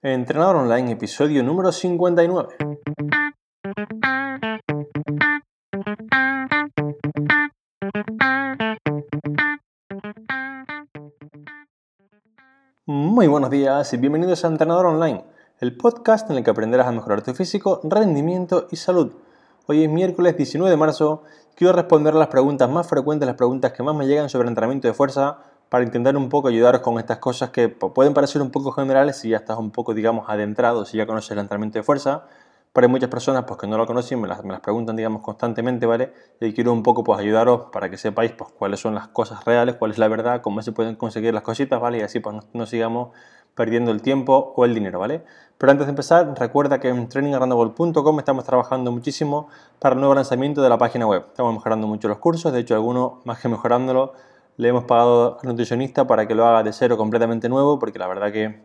Entrenador Online, episodio número 59. Muy buenos días y bienvenidos a Entrenador Online, el podcast en el que aprenderás a mejorar tu físico, rendimiento y salud. Hoy es miércoles 19 de marzo, quiero responder las preguntas más frecuentes, las preguntas que más me llegan sobre entrenamiento de fuerza para intentar un poco ayudaros con estas cosas que pueden parecer un poco generales si ya estás un poco, digamos, adentrado, si ya conoces el entrenamiento de fuerza. Pero hay muchas personas pues, que no lo conocen, me las, me las preguntan, digamos, constantemente, ¿vale? Y quiero un poco pues, ayudaros para que sepáis pues, cuáles son las cosas reales, cuál es la verdad, cómo se pueden conseguir las cositas, ¿vale? Y así pues, no, sigamos perdiendo el tiempo o el dinero, ¿vale? Pero antes de empezar, recuerda que en trainingarrandable.com estamos trabajando muchísimo para el nuevo lanzamiento de la página web. Estamos mejorando mucho los cursos, de hecho, algunos más que mejorándolo, le hemos pagado al nutricionista para que lo haga de cero completamente nuevo, porque la verdad que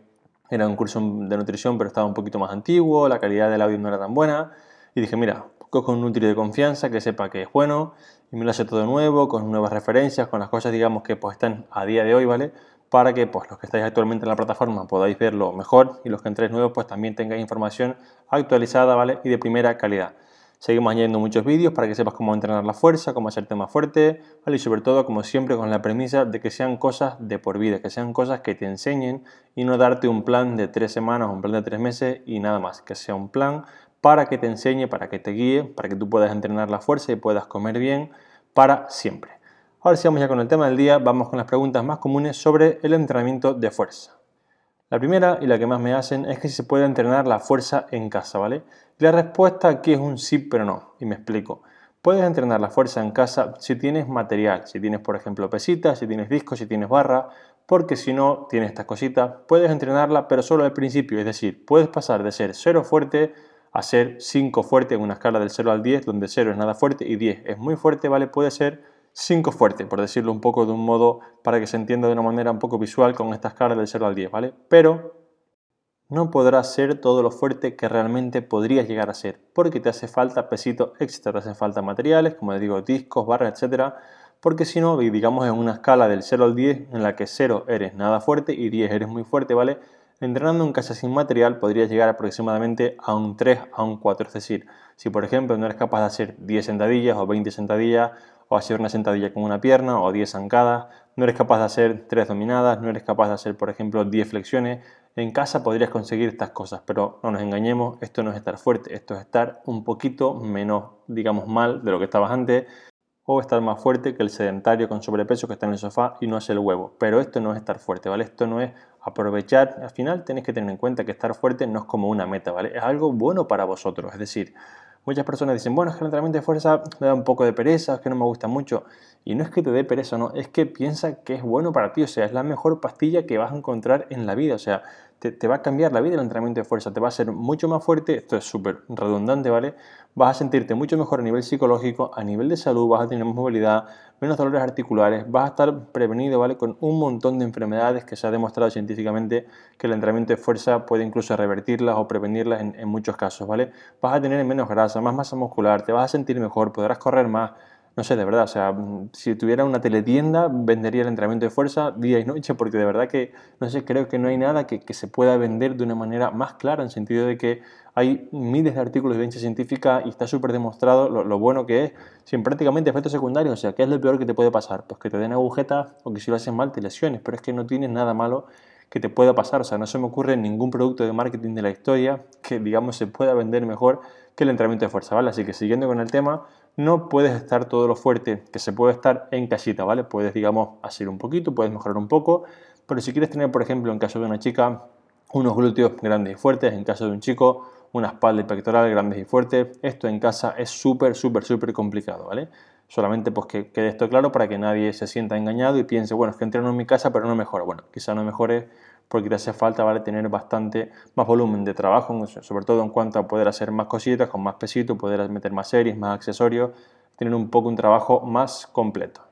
era un curso de nutrición, pero estaba un poquito más antiguo, la calidad del audio no era tan buena. Y dije, mira, cojo un nutri de confianza que sepa que es bueno y me lo hace todo nuevo, con nuevas referencias, con las cosas, digamos, que pues están a día de hoy, ¿vale? Para que pues los que estáis actualmente en la plataforma podáis verlo mejor y los que entréis nuevos pues también tengáis información actualizada, ¿vale? Y de primera calidad. Seguimos añadiendo muchos vídeos para que sepas cómo entrenar la fuerza, cómo hacerte más fuerte, y sobre todo, como siempre, con la premisa de que sean cosas de por vida, que sean cosas que te enseñen y no darte un plan de tres semanas, un plan de tres meses y nada más, que sea un plan para que te enseñe, para que te guíe, para que tú puedas entrenar la fuerza y puedas comer bien para siempre. Ahora sí vamos ya con el tema del día, vamos con las preguntas más comunes sobre el entrenamiento de fuerza. La primera y la que más me hacen es que si se puede entrenar la fuerza en casa, ¿vale? la respuesta aquí es un sí, pero no, y me explico. Puedes entrenar la fuerza en casa si tienes material, si tienes por ejemplo pesitas, si tienes discos, si tienes barra, porque si no tienes estas cositas, puedes entrenarla pero solo al principio, es decir, puedes pasar de ser 0 fuerte a ser 5 fuerte en una escala del 0 al 10, donde 0 es nada fuerte y 10 es muy fuerte, ¿vale? Puede ser 5 fuerte, por decirlo un poco de un modo para que se entienda de una manera un poco visual con esta escala del 0 al 10, ¿vale? Pero no podrás ser todo lo fuerte que realmente podrías llegar a ser, porque te hace falta pesito extra, te hace falta materiales, como les digo, discos, barras, etcétera, porque si no, digamos en una escala del 0 al 10, en la que 0 eres nada fuerte y 10 eres muy fuerte, ¿vale? Entrenando en casa sin material podrías llegar aproximadamente a un 3, a un 4, es decir, si por ejemplo no eres capaz de hacer 10 sentadillas o 20 sentadillas, o hacer una sentadilla con una pierna o 10 zancadas, no eres capaz de hacer 3 dominadas, no eres capaz de hacer por ejemplo 10 flexiones, en casa podrías conseguir estas cosas, pero no nos engañemos, esto no es estar fuerte, esto es estar un poquito menos, digamos, mal de lo que estabas antes, o estar más fuerte que el sedentario con sobrepeso que está en el sofá y no hace el huevo. Pero esto no es estar fuerte, ¿vale? Esto no es aprovechar. Al final tenéis que tener en cuenta que estar fuerte no es como una meta, ¿vale? Es algo bueno para vosotros. Es decir, muchas personas dicen, bueno, es que el entrenamiento de fuerza me da un poco de pereza, es que no me gusta mucho. Y no es que te dé pereza, no, es que piensa que es bueno para ti, o sea, es la mejor pastilla que vas a encontrar en la vida, o sea, te, va a cambiar la vida el entrenamiento de fuerza, te va a hacer mucho más fuerte, esto es súper redundante, ¿vale? Vas a sentirte mucho mejor a nivel psicológico, a nivel de salud, vas a tener más movilidad, menos dolores articulares, vas a estar prevenido, ¿vale? Con un montón de enfermedades que se ha demostrado científicamente que el entrenamiento de fuerza puede incluso revertirlas o prevenirlas en, en muchos casos, ¿vale? Vas a tener menos grasa, más masa muscular, te vas a sentir mejor, podrás correr más, no sé, de verdad, o sea, si tuviera una teletienda, vendería el entrenamiento de fuerza día y noche, porque de verdad que, no sé, creo que no hay nada que, se pueda vender de una manera más clara, en sentido de que hay miles de artículos de evidencia científica y está súper demostrado lo, bueno que es, sin prácticamente efectos secundarios, o sea, ¿qué es lo peor que te puede pasar? Pues que te den agujetas o que si lo haces mal te lesiones, pero es que no tienes nada malo que te pueda pasar, o sea, no se me ocurre ningún producto de marketing de la historia que, digamos, se pueda vender mejor que el entrenamiento de fuerza, ¿vale? Así que siguiendo con el tema, no puedes estar todo lo fuerte que se puede estar en casita, ¿vale? Puedes, digamos, hacer un poquito, puedes mejorar un poco, pero si quieres tener, por ejemplo, en caso de una chica, unos glúteos grandes y fuertes, en caso de un chico, una espalda y pectoral grandes y fuertes, esto en casa es súper, súper, súper complicado, ¿vale? Solamente pues que quede esto claro para que nadie se sienta engañado y piense, bueno, es que entreno en mi casa pero no mejora. Bueno, quizá no mejore porque te hace falta ¿vale? tener bastante más volumen de trabajo, sobre todo en cuanto a poder hacer más cositas con más pesito, poder meter más series, más accesorios, tener un poco un trabajo más completo.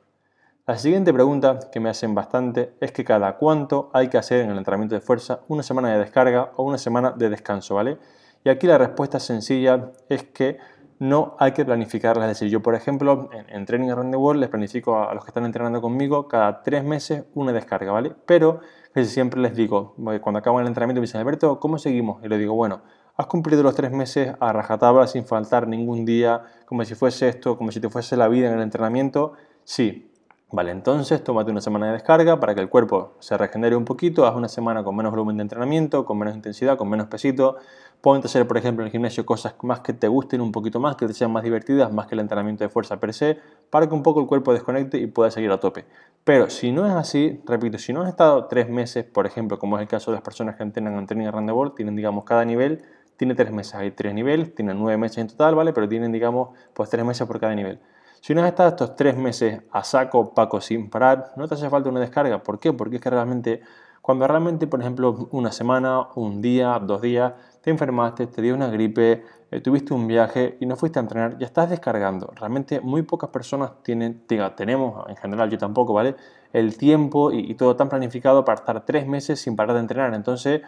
La siguiente pregunta que me hacen bastante es que cada cuánto hay que hacer en el entrenamiento de fuerza una semana de descarga o una semana de descanso, ¿vale? Y aquí la respuesta sencilla es que no hay que planificarlas. Es decir, yo, por ejemplo, en, Training Around the World les planifico a, los que están entrenando conmigo cada tres meses una descarga, ¿vale? Pero siempre les digo, cuando acaban el entrenamiento me dicen, Alberto, ¿cómo seguimos? Y le digo, bueno, has cumplido los tres meses a rajatabla sin faltar ningún día, como si fuese esto, como si te fuese la vida en el entrenamiento. Sí, Vale, entonces tómate una semana de descarga para que el cuerpo se regenere un poquito, haz una semana con menos volumen de entrenamiento, con menos intensidad, con menos pesito. Ponte a hacer, por ejemplo, en el gimnasio cosas más que te gusten un poquito más, que te sean más divertidas, más que el entrenamiento de fuerza per se, para que un poco el cuerpo desconecte y pueda seguir a tope. Pero si no es así, repito, si no has estado tres meses, por ejemplo, como es el caso de las personas que entrenan en Training World, tienen, digamos, cada nivel tiene tres meses, hay tres niveles, tienen nueve meses en total, ¿vale? Pero tienen, digamos, pues tres meses por cada nivel. Si no has estado estos tres meses a saco, paco, sin parar, no te hace falta una descarga. ¿Por qué? Porque es que realmente, cuando realmente, por ejemplo, una semana, un día, dos días, te enfermaste, te dio una gripe, eh, tuviste un viaje y no fuiste a entrenar, ya estás descargando. Realmente muy pocas personas tienen, diga, tenemos, en general yo tampoco, ¿vale? El tiempo y todo tan planificado para estar tres meses sin parar de entrenar. Entonces,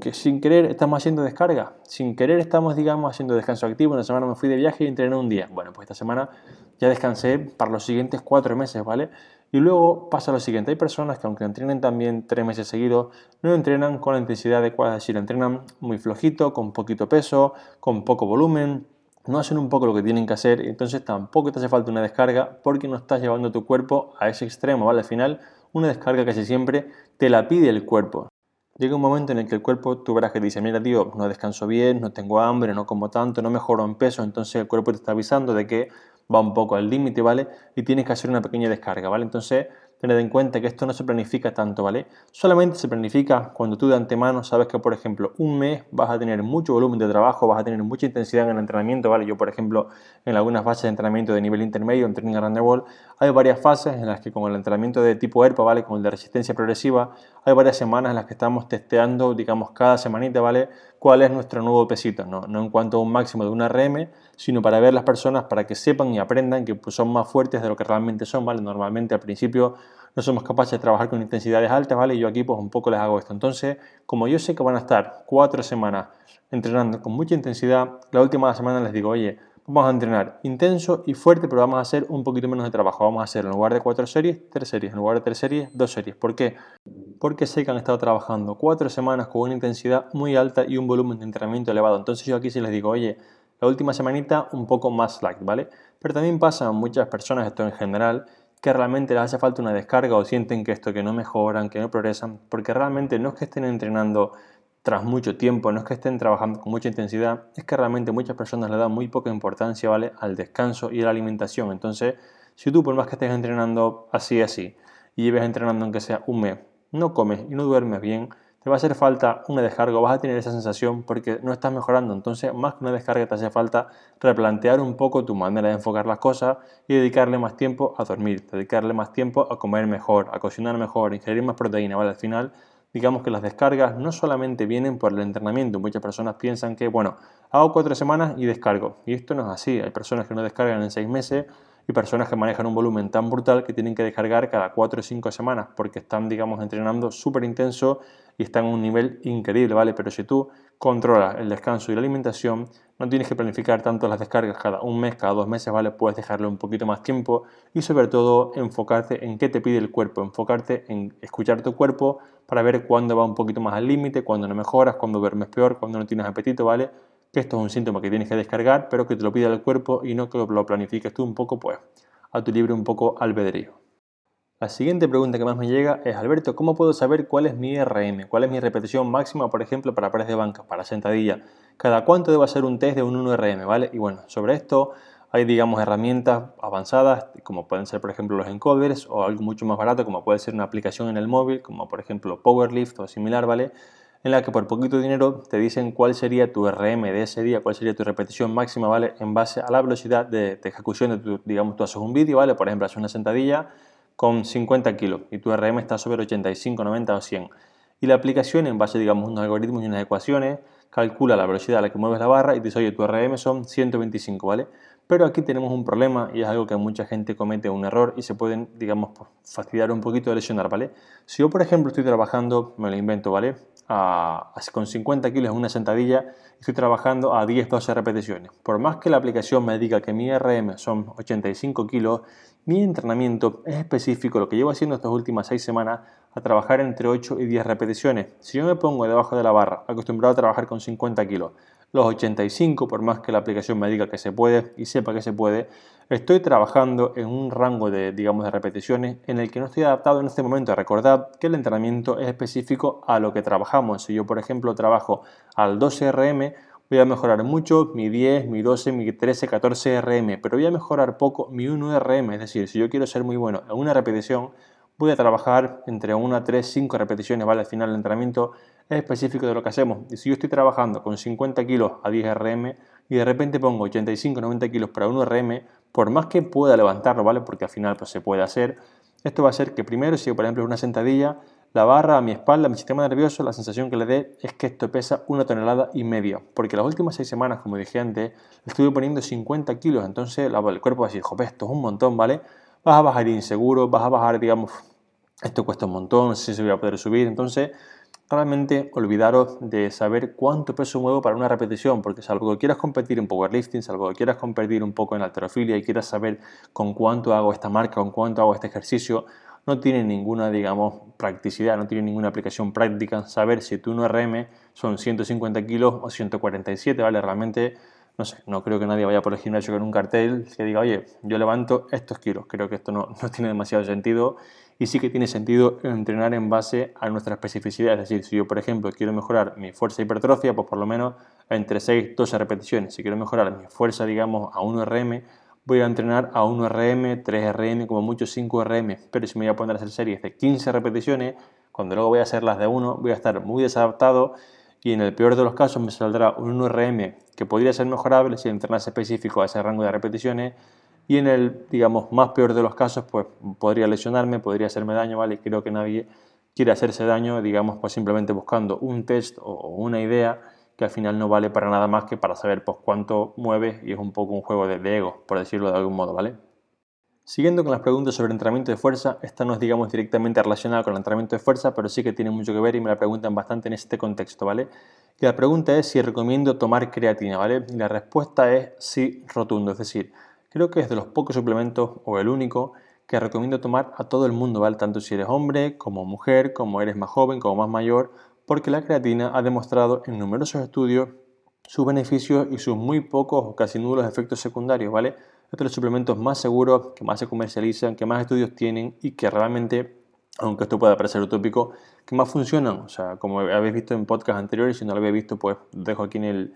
que sin querer estamos haciendo descarga, sin querer estamos, digamos, haciendo descanso activo. Una semana me fui de viaje y entrené un día. Bueno, pues esta semana ya descansé para los siguientes cuatro meses, ¿vale? Y luego pasa lo siguiente, hay personas que aunque entrenen también tres meses seguidos, no entrenan con la intensidad adecuada, es decir, entrenan muy flojito, con poquito peso, con poco volumen, no hacen un poco lo que tienen que hacer, entonces tampoco te hace falta una descarga porque no estás llevando tu cuerpo a ese extremo, ¿vale? Al final, una descarga casi siempre te la pide el cuerpo. Llega un momento en el que el cuerpo, tú verás que dice, mira tío, no descanso bien, no tengo hambre, no como tanto, no mejoro en peso, entonces el cuerpo te está avisando de que va un poco al límite, ¿vale? Y tienes que hacer una pequeña descarga, ¿vale? Entonces, tened en cuenta que esto no se planifica tanto, ¿vale? Solamente se planifica cuando tú de antemano sabes que, por ejemplo, un mes vas a tener mucho volumen de trabajo, vas a tener mucha intensidad en el entrenamiento, ¿vale? Yo, por ejemplo, en algunas fases de entrenamiento de nivel intermedio, en Training Around the World, hay varias fases en las que con el entrenamiento de tipo ERPA, ¿vale? Con el de resistencia progresiva, hay varias semanas en las que estamos testeando, digamos, cada semanita, ¿vale? Cuál es nuestro nuevo pesito, ¿no? No en cuanto a un máximo de una RM, sino para ver las personas, para que sepan y aprendan que pues, son más fuertes de lo que realmente son, ¿vale? Normalmente al principio no somos capaces de trabajar con intensidades altas, ¿vale? Y yo aquí pues un poco les hago esto. Entonces, como yo sé que van a estar cuatro semanas entrenando con mucha intensidad, la última semana les digo, oye, vamos a entrenar intenso y fuerte, pero vamos a hacer un poquito menos de trabajo. Vamos a hacer en lugar de cuatro series, tres series. En lugar de tres series, dos series. ¿Por qué? Porque sé que han estado trabajando cuatro semanas con una intensidad muy alta y un volumen de entrenamiento elevado. Entonces yo aquí sí les digo, oye, la última semanita un poco más light, ¿vale? Pero también pasa a muchas personas, esto en general, que realmente les hace falta una descarga o sienten que esto que no mejoran, que no progresan, porque realmente no es que estén entrenando tras mucho tiempo, no es que estén trabajando con mucha intensidad, es que realmente muchas personas le dan muy poca importancia ¿vale? al descanso y a la alimentación. Entonces, si tú por más que estés entrenando así, así, y lleves entrenando aunque sea un mes, no comes y no duermes bien, te va a hacer falta una descarga, vas a tener esa sensación porque no estás mejorando. Entonces, más que una descarga, te hace falta replantear un poco tu manera de enfocar las cosas y dedicarle más tiempo a dormir, dedicarle más tiempo a comer mejor, a cocinar mejor, ingerir más proteína. ¿vale? Al final, digamos que las descargas no solamente vienen por el entrenamiento. Muchas personas piensan que, bueno, hago cuatro semanas y descargo. Y esto no es así. Hay personas que no descargan en seis meses y personas que manejan un volumen tan brutal que tienen que descargar cada 4 o 5 semanas porque están, digamos, entrenando súper intenso y están a un nivel increíble, ¿vale? Pero si tú controlas el descanso y la alimentación, no tienes que planificar tanto las descargas cada un mes, cada dos meses, ¿vale? Puedes dejarle un poquito más tiempo y sobre todo enfocarte en qué te pide el cuerpo, enfocarte en escuchar tu cuerpo para ver cuándo va un poquito más al límite, cuándo no mejoras, cuándo duermes peor, cuándo no tienes apetito, ¿vale? Que esto es un síntoma que tienes que descargar, pero que te lo pida el cuerpo y no que lo planifiques tú un poco, pues, a tu libre un poco albedrío. La siguiente pregunta que más me llega es, Alberto, ¿cómo puedo saber cuál es mi RM? ¿Cuál es mi repetición máxima, por ejemplo, para pares de banca, para sentadilla? ¿Cada cuánto debo hacer un test de un 1RM? ¿vale? Y bueno, sobre esto hay, digamos, herramientas avanzadas, como pueden ser, por ejemplo, los encoders, o algo mucho más barato, como puede ser una aplicación en el móvil, como por ejemplo Powerlift o similar, ¿vale? En la que por poquito dinero te dicen cuál sería tu RM de ese día, cuál sería tu repetición máxima, ¿vale? En base a la velocidad de, ejecución de tu, digamos, tú haces un vídeo, ¿vale? Por ejemplo, haces una sentadilla con 50 kilos y tu RM está sobre 85, 90 o 100. Y la aplicación, en base, digamos, a unos algoritmos y unas ecuaciones, calcula la velocidad a la que mueves la barra y te dice, oye, tu RM son 125, ¿vale? Pero aquí tenemos un problema y es algo que mucha gente comete un error y se pueden, digamos, fastidiar un poquito de lesionar, ¿vale? Si yo, por ejemplo, estoy trabajando, me lo invento, ¿vale? Con 50 kilos en una sentadilla, estoy trabajando a 10-12 repeticiones. Por más que la aplicación me diga que mi RM son 85 kilos, mi entrenamiento es específico, lo que llevo haciendo estas últimas 6 semanas, a trabajar entre 8 y 10 repeticiones. Si yo me pongo debajo de la barra, acostumbrado a trabajar con 50 kilos, los 85, por más que la aplicación me diga que se puede y sepa que se puede, estoy trabajando en un rango de, digamos, de repeticiones en el que no estoy adaptado en este momento. Recordad que el entrenamiento es específico a lo que trabajamos. Si yo, por ejemplo, trabajo al 12 RM, voy a mejorar mucho mi 10, mi 12, mi 13, 14 RM, pero voy a mejorar poco mi 1 RM. Es decir, si yo quiero ser muy bueno en una repetición, voy a trabajar entre 1, 3, 5 repeticiones, ¿vale? Al final el entrenamiento es específico de lo que hacemos. Y si yo estoy trabajando con 50 kilos a 10 RM y de repente pongo 85, 90 kilos para 1 RM, por más que pueda levantarlo, ¿vale? Porque al final pues, se puede hacer, esto va a ser que primero, si por ejemplo una sentadilla, la barra a mi espalda, a mi sistema nervioso, la sensación que le dé es que esto pesa una tonelada y media. Porque las últimas seis semanas, como dije antes, estuve poniendo 50 kilos. Entonces el cuerpo va a decir, joder, esto es un montón, ¿vale? Vas a bajar inseguro, vas a bajar, digamos, esto cuesta un montón, si se voy a poder subir. Entonces Realmente olvidaros de saber cuánto peso muevo para una repetición, porque salvo que quieras competir en powerlifting, salvo que quieras competir un poco en alterofilia y quieras saber con cuánto hago esta marca, con cuánto hago este ejercicio, no tiene ninguna, digamos, practicidad, no tiene ninguna aplicación práctica saber si tu 1RM son 150 kilos o 147, ¿vale? Realmente, no sé, no creo que nadie vaya por el gimnasio con un cartel que diga, oye, yo levanto estos kilos. Creo que esto no, no tiene demasiado sentido y sí que tiene sentido entrenar en base a nuestra especificidad. Es decir, si yo, por ejemplo, quiero mejorar mi fuerza hipertrofia, pues por lo menos entre 6 12 repeticiones. Si quiero mejorar mi fuerza, digamos, a 1 RM, voy a entrenar a 1 RM, 3 RM, como mucho 5 RM. Pero si me voy a poner a hacer series de 15 repeticiones, cuando luego voy a hacer las de 1, voy a estar muy desadaptado y en el peor de los casos me saldrá un 1 RM que podría ser mejorable si entrenase específico a ese rango de repeticiones y en el, digamos, más peor de los casos, pues podría lesionarme, podría hacerme daño, ¿vale? Creo que nadie quiere hacerse daño, digamos, pues simplemente buscando un test o una idea que al final no vale para nada más que para saber pues cuánto mueves y es un poco un juego de, ego, por decirlo de algún modo, ¿vale? Siguiendo con las preguntas sobre entrenamiento de fuerza, esta no es digamos directamente relacionada con el entrenamiento de fuerza, pero sí que tiene mucho que ver y me la preguntan bastante en este contexto, ¿vale? Y la pregunta es si recomiendo tomar creatina, ¿vale? Y la respuesta es sí rotundo, es decir, Creo que es de los pocos suplementos o el único que recomiendo tomar a todo el mundo, ¿vale? Tanto si eres hombre como mujer, como eres más joven, como más mayor, porque la creatina ha demostrado en numerosos estudios sus beneficios y sus muy pocos o casi nulos efectos secundarios, ¿vale? Son los suplementos más seguros, que más se comercializan, que más estudios tienen y que realmente, aunque esto pueda parecer utópico, que más funcionan. O sea, como habéis visto en podcast anteriores, si no lo habéis visto, pues dejo aquí en el,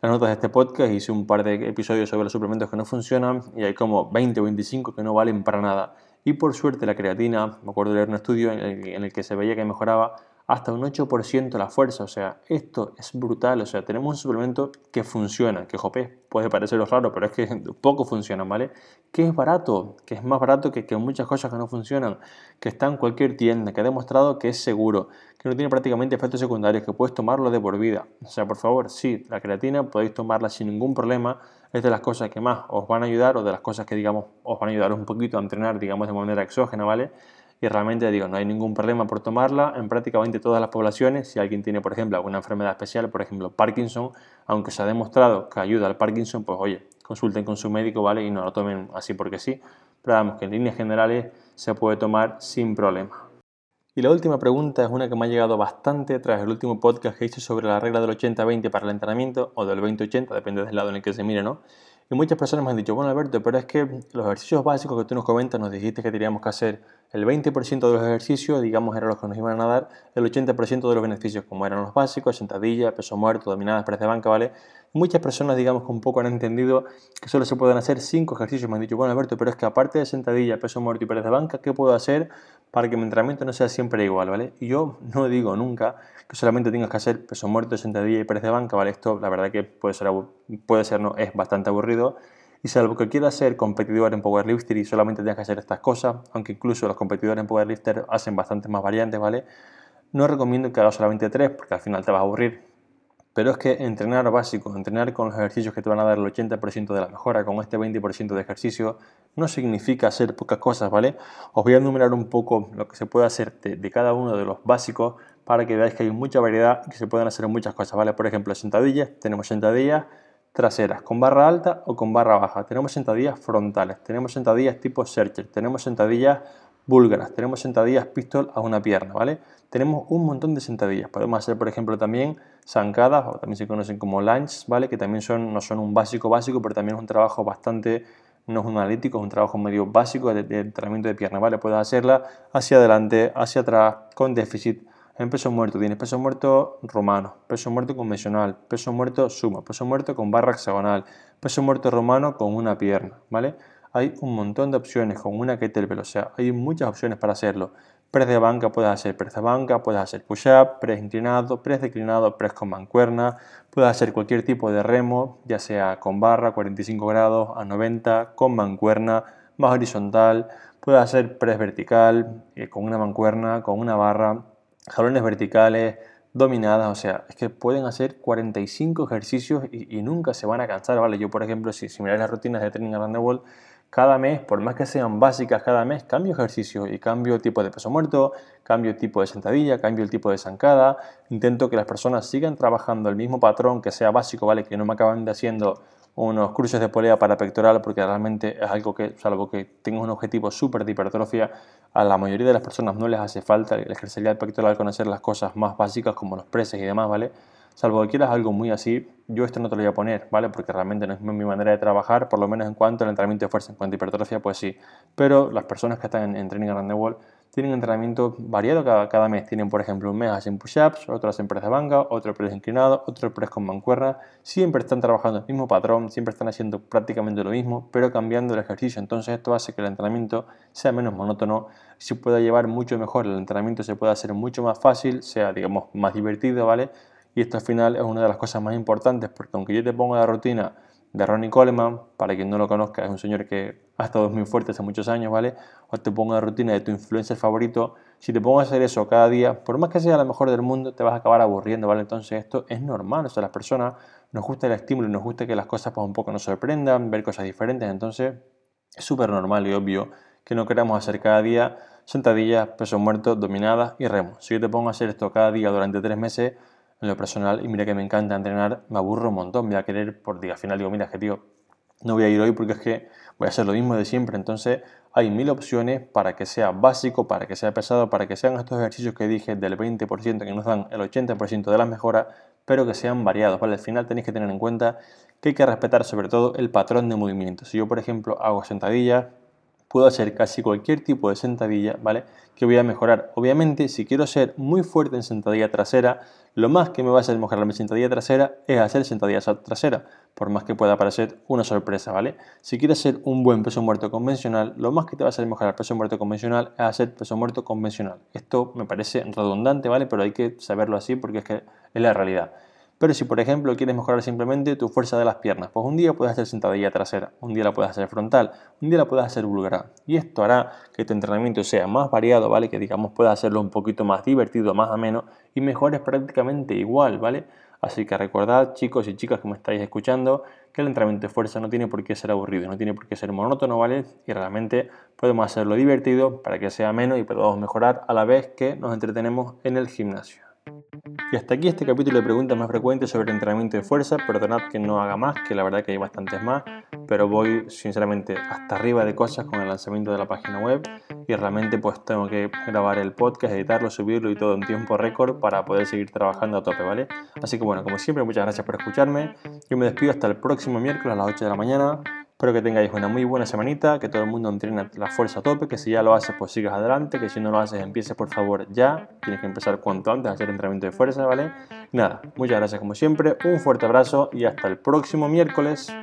las notas de este podcast, hice un par de episodios sobre los suplementos que no funcionan y hay como 20 o 25 que no valen para nada. Y por suerte la creatina, me acuerdo de leer un estudio en el, que se veía que mejoraba hasta un 8% la fuerza. O sea, esto es brutal. O sea, tenemos un suplemento que funciona, que jope, puede pareceros raro, pero es que poco funciona, ¿vale? Que es barato, que es más barato que, que muchas cosas que no funcionan, que está en cualquier tienda, que ha demostrado que es seguro, que no tiene prácticamente efectos secundarios, que puedes tomarlo de por vida. O sea, por favor, sí, la creatina podéis tomarla sin ningún problema. Es de las cosas que más os van a ayudar o de las cosas que, digamos, os van a ayudar un poquito a entrenar, digamos, de manera exógena, ¿vale? Y realmente digo, no hay ningún problema por tomarla en prácticamente todas las poblaciones. Si alguien tiene, por ejemplo, alguna enfermedad especial, por ejemplo, Parkinson, aunque se ha demostrado que ayuda al Parkinson, pues oye, consulten con su médico, ¿vale? Y no lo tomen así porque sí. Pero vamos, que en líneas generales se puede tomar sin problema. Y la última pregunta es una que me ha llegado bastante tras el último podcast que hice sobre la regla del 80-20 para el entrenamiento, o del 20-80, depende del lado en el que se mire, ¿no? Y muchas personas me han dicho, bueno Alberto, pero es que los ejercicios básicos que tú nos comentas, nos dijiste que teníamos que hacer el 20% de los ejercicios, digamos, eran los que nos iban a dar el 80% de los beneficios, como eran los básicos, sentadilla, peso muerto, dominadas, press de banca, ¿vale? muchas personas, digamos, que un poco han entendido que solo se pueden hacer 5 ejercicios. Me han dicho, bueno, Alberto, pero es que aparte de sentadilla, peso muerto y press de banca, ¿qué puedo hacer para que mi entrenamiento no sea siempre igual, ¿vale? Y yo no digo nunca que solamente tengas que hacer peso muerto, sentadilla y press de banca, ¿vale? Esto, la verdad que puede ser, puede ser no, es bastante aburrido y salvo que quieras ser competidor en powerlifter y solamente tengas que hacer estas cosas, aunque incluso los competidores en powerlifter hacen bastantes más variantes, ¿vale? No recomiendo que hagas solamente tres porque al final te vas a aburrir. Pero es que entrenar básico, entrenar con los ejercicios que te van a dar el 80% de la mejora, con este 20% de ejercicio, no significa hacer pocas cosas, ¿vale? Os voy a enumerar un poco lo que se puede hacer de, cada uno de los básicos para que veáis que hay mucha variedad y que se pueden hacer muchas cosas, ¿vale? Por ejemplo, sentadillas, tenemos sentadillas traseras con barra alta o con barra baja, tenemos sentadillas frontales, tenemos sentadillas tipo searcher, tenemos sentadillas búlgaras, tenemos sentadillas pistol a una pierna, ¿vale? Tenemos un montón de sentadillas. Podemos hacer, por ejemplo, también zancadas, o también se conocen como lunges, ¿vale? Que también son, no son un básico básico, pero también es un trabajo bastante, no es un analítico, es un trabajo medio básico de, entrenamiento de pierna, ¿vale? Puedes hacerla hacia adelante, hacia atrás, con déficit, en peso muerto. Tienes peso muerto romano, peso muerto convencional, peso muerto suma, peso muerto con barra hexagonal, peso muerto romano con una pierna, ¿vale? Hay un montón de opciones con una kettlebell, o sea, hay muchas opciones para hacerlo. Press de banca, puedes hacer press de banca, puedes hacer push-up, press inclinado, press declinado, press con mancuerna, puedes hacer cualquier tipo de remo, ya sea con barra, 45 grados, a 90, con mancuerna, más horizontal, puedes hacer press vertical, eh, con una mancuerna, con una barra, jalones verticales, dominadas, o sea, es que pueden hacer 45 ejercicios y, nunca se van a cansar, ¿vale? Yo, por ejemplo, si, si miráis las rutinas de training the world, cada mes, por más que sean básicas cada mes, cambio ejercicio y cambio tipo de peso muerto, cambio tipo de sentadilla, cambio el tipo de zancada, intento que las personas sigan trabajando el mismo patrón que sea básico, ¿vale? Que no me acaban de haciendo unos cruces de polea para pectoral porque realmente es algo que, salvo que tengas un objetivo súper de hipertrofia, a la mayoría de las personas no les hace falta el ejercicio pectoral conocer las cosas más básicas como los preses y demás, ¿vale? Salvo que quieras algo muy así, yo esto no te lo voy a poner, ¿vale? Porque realmente no es mi manera de trabajar, por lo menos en cuanto al entrenamiento de fuerza, en cuanto a hipertrofia, pues sí. Pero las personas que están en, Training Around the World tienen entrenamiento variado cada, cada mes. Tienen, por ejemplo, un mes hacen push-ups, otro hacen press de banca, otro press inclinado, otro press con mancuerna. Siempre están trabajando el mismo patrón, siempre están haciendo prácticamente lo mismo, pero cambiando el ejercicio. Entonces esto hace que el entrenamiento sea menos monótono, se pueda llevar mucho mejor, el entrenamiento se pueda hacer mucho más fácil, sea, digamos, más divertido, ¿vale? Y esto al final es una de las cosas más importantes, porque aunque yo te ponga la rutina de Ronnie Coleman, para quien no lo conozca, es un señor que ha estado muy fuerte hace muchos años, ¿vale? O te pongo la rutina de tu influencer favorito, si te pongo a hacer eso cada día, por más que sea la mejor del mundo, te vas a acabar aburriendo, ¿vale? Entonces esto es normal, o sea, las personas nos gusta el estímulo, nos gusta que las cosas pues, un poco nos sorprendan, ver cosas diferentes, entonces es súper normal y obvio que no queramos hacer cada día sentadillas, peso muerto, dominadas y remo. Si yo te pongo a hacer esto cada día durante tres meses, en lo personal, y mira que me encanta entrenar, me aburro un montón, voy a querer, por día al final digo, mira, que tío, no voy a ir hoy porque es que voy a hacer lo mismo de siempre, entonces hay mil opciones para que sea básico, para que sea pesado, para que sean estos ejercicios que dije del 20% que nos dan el 80% de las mejoras, pero que sean variados, ¿vale? Al final tenéis que tener en cuenta que hay que respetar sobre todo el patrón de movimiento. Si yo, por ejemplo, hago sentadillas, puedo hacer casi cualquier tipo de sentadilla, ¿vale? Que voy a mejorar. Obviamente, si quiero ser muy fuerte en sentadilla trasera, lo más que me va a hacer mejorar mi sentadilla trasera es hacer sentadilla trasera, por más que pueda parecer una sorpresa, ¿vale? Si quieres hacer un buen peso muerto convencional, lo más que te va a hacer mejorar peso muerto convencional es hacer peso muerto convencional. Esto me parece redundante, ¿vale? Pero hay que saberlo así porque es que es la realidad. Pero si por ejemplo quieres mejorar simplemente tu fuerza de las piernas, pues un día puedes hacer sentadilla trasera, un día la puedes hacer frontal, un día la puedes hacer búlgara. Y esto hará que tu entrenamiento sea más variado, ¿vale? Que digamos puedas hacerlo un poquito más divertido, más ameno y mejores prácticamente igual, ¿vale? Así que recordad, chicos y chicas que me estáis escuchando, que el entrenamiento de fuerza no tiene por qué ser aburrido, no tiene por qué ser monótono, ¿vale? Y realmente podemos hacerlo divertido para que sea ameno y podamos mejorar a la vez que nos entretenemos en el gimnasio. Y hasta aquí este capítulo de preguntas más frecuentes sobre entrenamiento de fuerza. Perdonad que no haga más, que la verdad que hay bastantes más, pero voy sinceramente hasta arriba de cosas con el lanzamiento de la página web y realmente pues tengo que grabar el podcast, editarlo, subirlo y todo en tiempo récord para poder seguir trabajando a tope, ¿vale? Así que bueno, como siempre, muchas gracias por escucharme. Yo me despido hasta el próximo miércoles a las 8 de la mañana. Espero que tengáis una muy buena semanita, que todo el mundo entrene la fuerza a tope, que si ya lo haces pues sigas adelante, que si no lo haces empieces por favor ya, tienes que empezar cuanto antes a hacer entrenamiento de fuerza, ¿vale? Nada, muchas gracias como siempre, un fuerte abrazo y hasta el próximo miércoles.